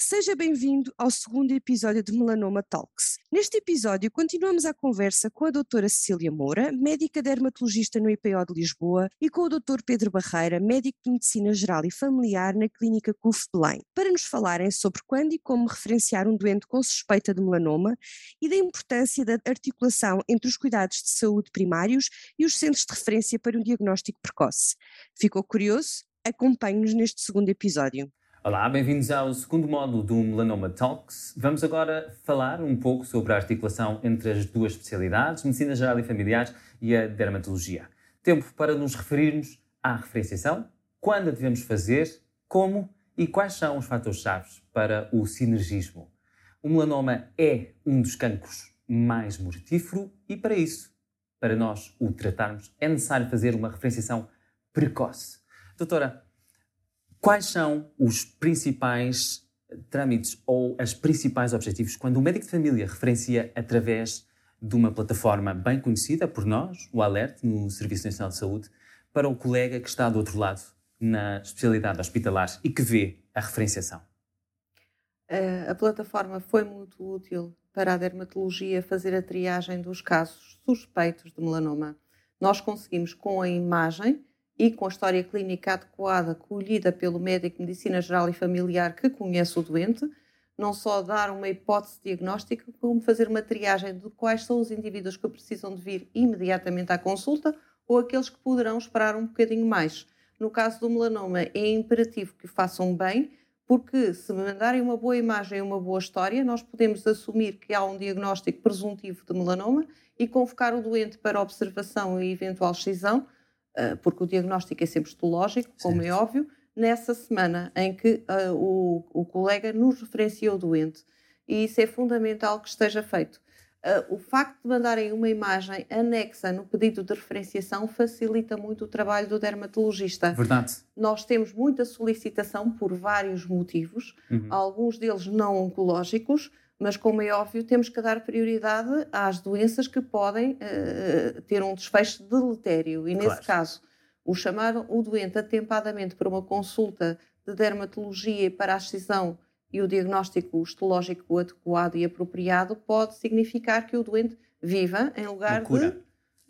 seja bem-vindo ao segundo episódio de Melanoma Talks. Neste episódio, continuamos a conversa com a doutora Cecília Moura, médica dermatologista no IPO de Lisboa, e com o doutor Pedro Barreira, médico de Medicina Geral e Familiar na Clínica CUF Belém, para nos falarem sobre quando e como referenciar um doente com suspeita de melanoma e da importância da articulação entre os cuidados de saúde primários e os centros de referência para um diagnóstico precoce. Ficou curioso? Acompanhe-nos neste segundo episódio. Olá, bem-vindos ao segundo módulo do Melanoma Talks. Vamos agora falar um pouco sobre a articulação entre as duas especialidades, Medicina Geral e Familiar e a Dermatologia. Tempo para nos referirmos à referenciação, quando a devemos fazer, como e quais são os fatores-chave para o sinergismo. O melanoma é um dos cancros mais mortífero e, para isso, para nós o tratarmos, é necessário fazer uma referenciação precoce. Doutora, Quais são os principais trâmites ou os principais objetivos quando o médico de família referencia através de uma plataforma bem conhecida por nós, o Alert, no Serviço Nacional de Saúde, para o colega que está do outro lado na especialidade hospitalar e que vê a referenciação? A plataforma foi muito útil para a dermatologia fazer a triagem dos casos suspeitos de melanoma. Nós conseguimos, com a imagem, e com a história clínica adequada, colhida pelo médico de medicina geral e familiar que conhece o doente, não só dar uma hipótese diagnóstica, como fazer uma triagem de quais são os indivíduos que precisam de vir imediatamente à consulta ou aqueles que poderão esperar um bocadinho mais. No caso do melanoma, é imperativo que o façam bem, porque se mandarem uma boa imagem e uma boa história, nós podemos assumir que há um diagnóstico presuntivo de melanoma e convocar o doente para observação e eventual excisão, porque o diagnóstico é sempre histológico, como é certo. é óbvio, nessa semana em que uh, o, o, colega nos referencia o doente. E isso é fundamental que esteja feito. Uh, o facto de mandarem uma imagem anexa no pedido de referenciação facilita muito o trabalho do dermatologista. Verdade. Nós temos muita solicitação por vários motivos, uhum. alguns deles não oncológicos, mas, como é óbvio, temos que dar prioridade às doenças que podem uh, ter um desfecho deletério. E, claro. nesse caso, o chamar o doente atempadamente para uma consulta de dermatologia para a excisão e o diagnóstico histológico adequado e apropriado pode significar que o doente viva em lugar de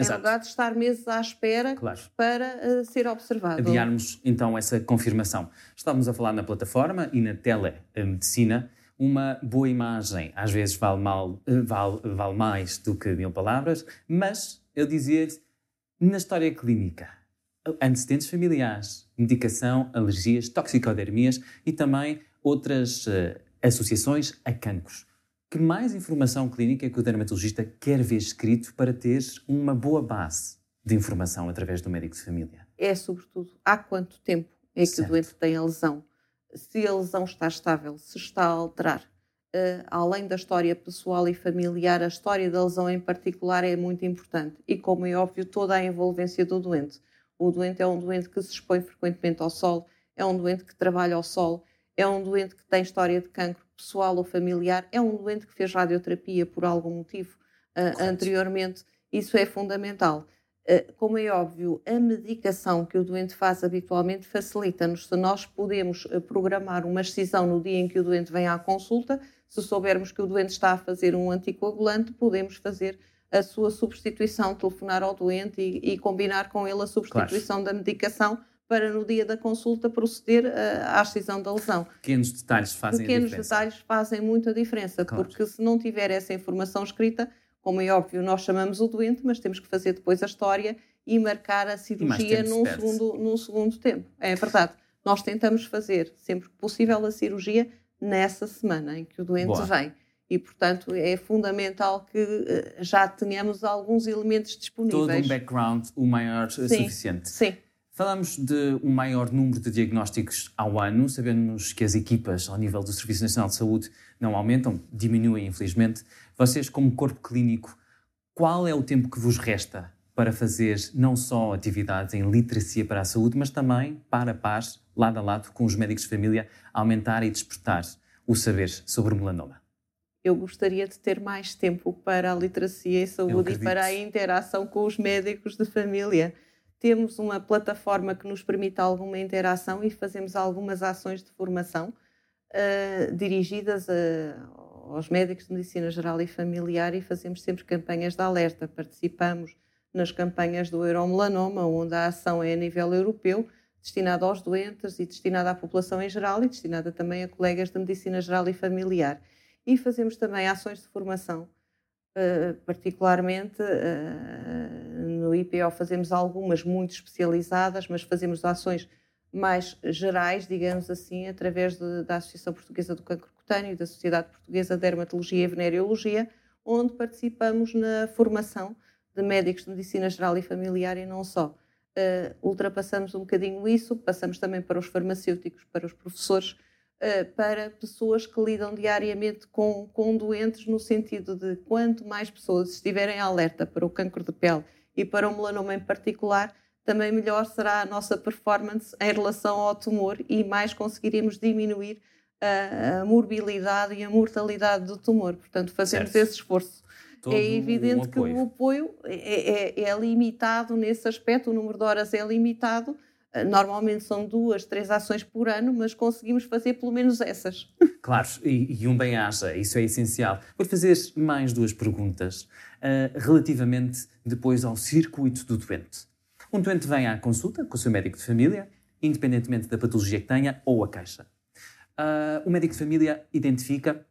em lugar de estar meses à espera claro. para uh, ser observado. Adiarmos então essa confirmação. Estávamos a falar na plataforma e na telemedicina uma boa imagem às vezes vale, mal, vale, vale mais do que mil palavras, mas eu dizia-lhe, na história clínica, antecedentes familiares, medicação, alergias, toxicodermias e também outras uh, associações a cancros. Que mais informação clínica é que o dermatologista quer ver escrito para ter uma boa base de informação através do médico de família? É, sobretudo, há quanto tempo é que certo. o doente tem a lesão? Se a lesão está estável, se está a alterar. Uh, além da história pessoal e familiar, a história da lesão em particular é muito importante e, como é óbvio, toda a envolvência do doente. O doente é um doente que se expõe frequentemente ao sol, é um doente que trabalha ao sol, é um doente que tem história de cancro pessoal ou familiar, é um doente que fez radioterapia por algum motivo uh, anteriormente. Isso é fundamental. Eh, como é óbvio, a medicação que o doente faz habitualmente facilita-nos. Se nós podemos eh, programar uma excisão no dia em que o doente vem à consulta, se soubermos que o doente está a fazer um anticoagulante, podemos fazer a sua substituição, telefonar ao doente e, e combinar com ele a substituição claro. da medicação para no dia da consulta proceder eh, à excisão da lesão. Pequenos detalhes fazem Pequenos detalhes fazem muita diferença, claro. porque se não tiver essa informação escrita, como é óbvio, nós chamamos o doente, mas temos que fazer depois a história e marcar a cirurgia num segundo, num segundo tempo. É verdade. Nós tentamos fazer, sempre que possível, a cirurgia nessa semana em que o doente Boa. vem. E, portanto, é fundamental que eh, já tenhamos alguns elementos disponíveis. Todo um background o maior sim, suficiente. Sim. Falamos de um maior número de diagnósticos ao ano, sabemos que as equipas ao nível do Serviço Nacional de Saúde não aumentam, diminuem infelizmente. Vocês, como corpo clínico, qual é o tempo que vos resta para fazer não só atividades em literacia para a saúde, mas também para a paz, lado a lado com os médicos de família, aumentar e despertar o saber sobre o melanoma? Eu gostaria de ter mais tempo para a literacia em saúde e para a interação com os médicos de família. Temos uma plataforma que nos permite alguma interação e fazemos algumas ações de formação uh, dirigidas a, aos médicos de medicina geral e familiar e fazemos sempre campanhas de alerta. Participamos nas campanhas do Euromelanoma, onde a ação é a nível europeu, destinada aos doentes e destinada à população em geral e destinada também a colegas de medicina geral e familiar. E fazemos também ações de formação, uh, particularmente uh, no IPO fazemos algumas muito especializadas, mas fazemos ações mais gerais, digamos assim, através de, da Associação Portuguesa do Cancro Cutâneo da Sociedade Portuguesa de Dermatologia e Venereologia, onde participamos na formação de médicos de medicina geral e familiar e não só. Uh, ultrapassamos um bocadinho isso, passamos também para os farmacêuticos, para os professores, uh, para pessoas que lidam diariamente com, com doentes, no sentido de quanto mais pessoas estiverem alerta para o cancro de pele e para o melanoma em particular, também melhor será a nossa performance em relação ao tumor e mais conseguiremos diminuir a, a morbilidade e a mortalidade do tumor. Portanto, fazemos certo. esse esforço. Todo é evidente que o apoio é, é, é, limitado nesse aspecto, o número de horas é limitado. Normalmente são duas, três ações por ano, mas conseguimos fazer pelo menos essas. Claro, e, e um bem-aja, isso é essencial. Vou fazer mais duas perguntas uh, relativamente depois ao circuito do doente. Um doente vem à consulta com o seu médico de família, independentemente da patologia que tenha ou a queixa. Uh, o médico de família identifica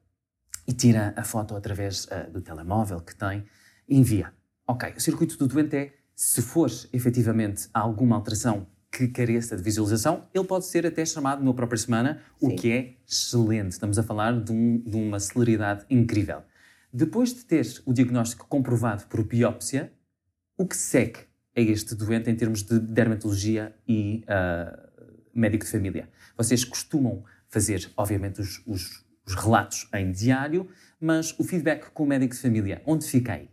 e tira a foto através uh, do telemóvel que tem e envia. Ok, o circuito do doente é, se for efetivamente alguma alteração que careça de visualização, ele pode ser até chamado numa própria semana, Sim. o que é excelente. Estamos a falar de, um, de uma celeridade incrível. Depois de ter o diagnóstico comprovado por biópsia, o que segue a este doente em termos de dermatologia e uh, médico de família. Vocês costumam fazer, obviamente, os, os, os, relatos em diário, mas o feedback com o médico de família, onde fica aí?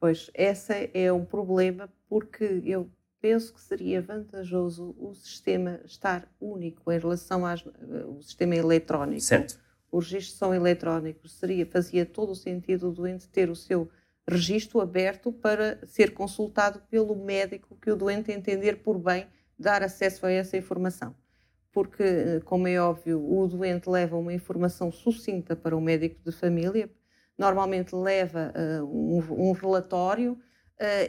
Pois, esse é um problema porque eu penso que seria vantajoso o sistema estar único em relação ao sistema eletrónico. Certo. Os registros são eletrónicos, seria, fazia todo o sentido o doente ter o seu registro aberto para ser consultado pelo médico que o doente entender por bem dar acesso a essa informação. Porque, como é óbvio, o doente leva uma informação sucinta para o médico de família, normalmente leva uh, um, um, relatório, uh,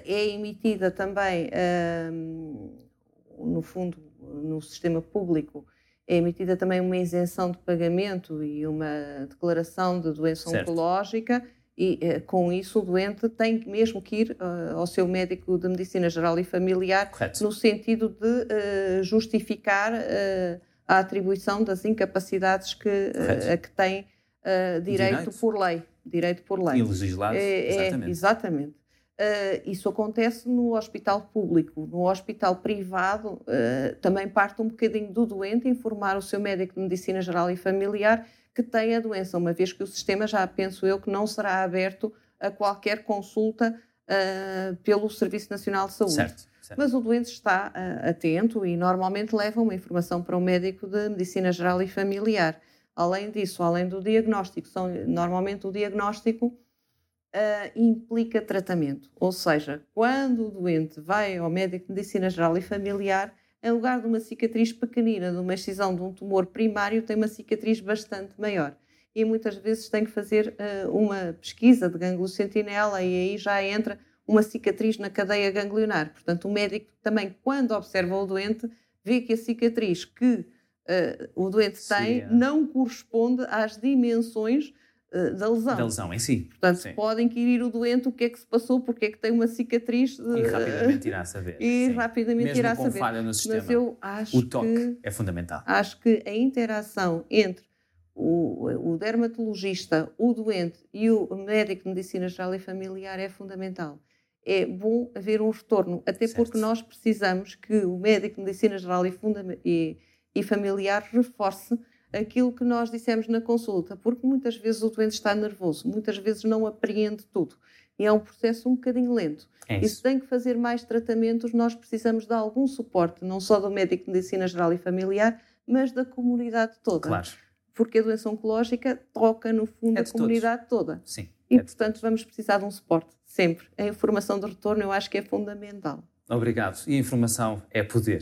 é emitida também, uh, no fundo, no sistema público, é emitida também uma isenção de pagamento e uma declaração de doença certo. oncológica e eh, com isso o doente tem mesmo que ir uh, ao seu médico de medicina geral e familiar Correto. no sentido de uh, justificar a atribuição das incapacidades que, a que tem direito, direito, por lei. Direito por lei. E legislado, é, exatamente. É, exatamente. Isso acontece no hospital público. No hospital privado também parte um bocadinho do doente informar o seu médico de medicina geral e familiar que tem a doença, uma vez que o sistema já penso eu que não será aberto a qualquer consulta uh, pelo Serviço Nacional de Saúde. Certo, certo. Mas o doente está uh, atento e normalmente leva uma informação para o médico de medicina geral e familiar. Além disso, além do diagnóstico, são, normalmente o diagnóstico uh, implica tratamento. Ou seja, quando o doente vai ao médico de medicina geral e familiar, em lugar de uma cicatriz pequenina, de uma excisão de um tumor primário, tem uma cicatriz bastante maior. E muitas vezes tem que fazer uh, uma pesquisa de gânglio sentinela e aí já entra uma cicatriz na cadeia ganglionar. Portanto, o médico também, quando observa o doente, vê que a cicatriz que uh, o doente tem Sim. não corresponde às dimensões da lesão. Da lesão em si. Portanto, sim. pode inquirir o doente o que é que se passou, porque é que tem uma cicatriz. E rapidamente irá saber. E sim. rapidamente Mesmo irá com saber. falha no sistema, Mas eu acho o toque que, é fundamental. Acho que a interação entre o, o dermatologista, o doente e o médico de medicina geral e familiar é fundamental. É bom haver um retorno, até certo. porque nós precisamos que o médico de medicina geral e, e, e familiar reforce aquilo que nós dissemos na consulta, porque muitas vezes o doente está nervoso, muitas vezes não apreende tudo. E é um processo um bocadinho lento. É isso. E se tem que fazer mais tratamentos, nós precisamos de algum suporte, não só do médico de medicina geral e familiar, mas da comunidade toda. Claro. porque a doença oncológica toca, no fundo, É a de comunidade toda. Sim. E, é portanto, vamos precisar de um suporte, sempre. A informação de retorno eu acho que é fundamental. Obrigado. E informação é poder.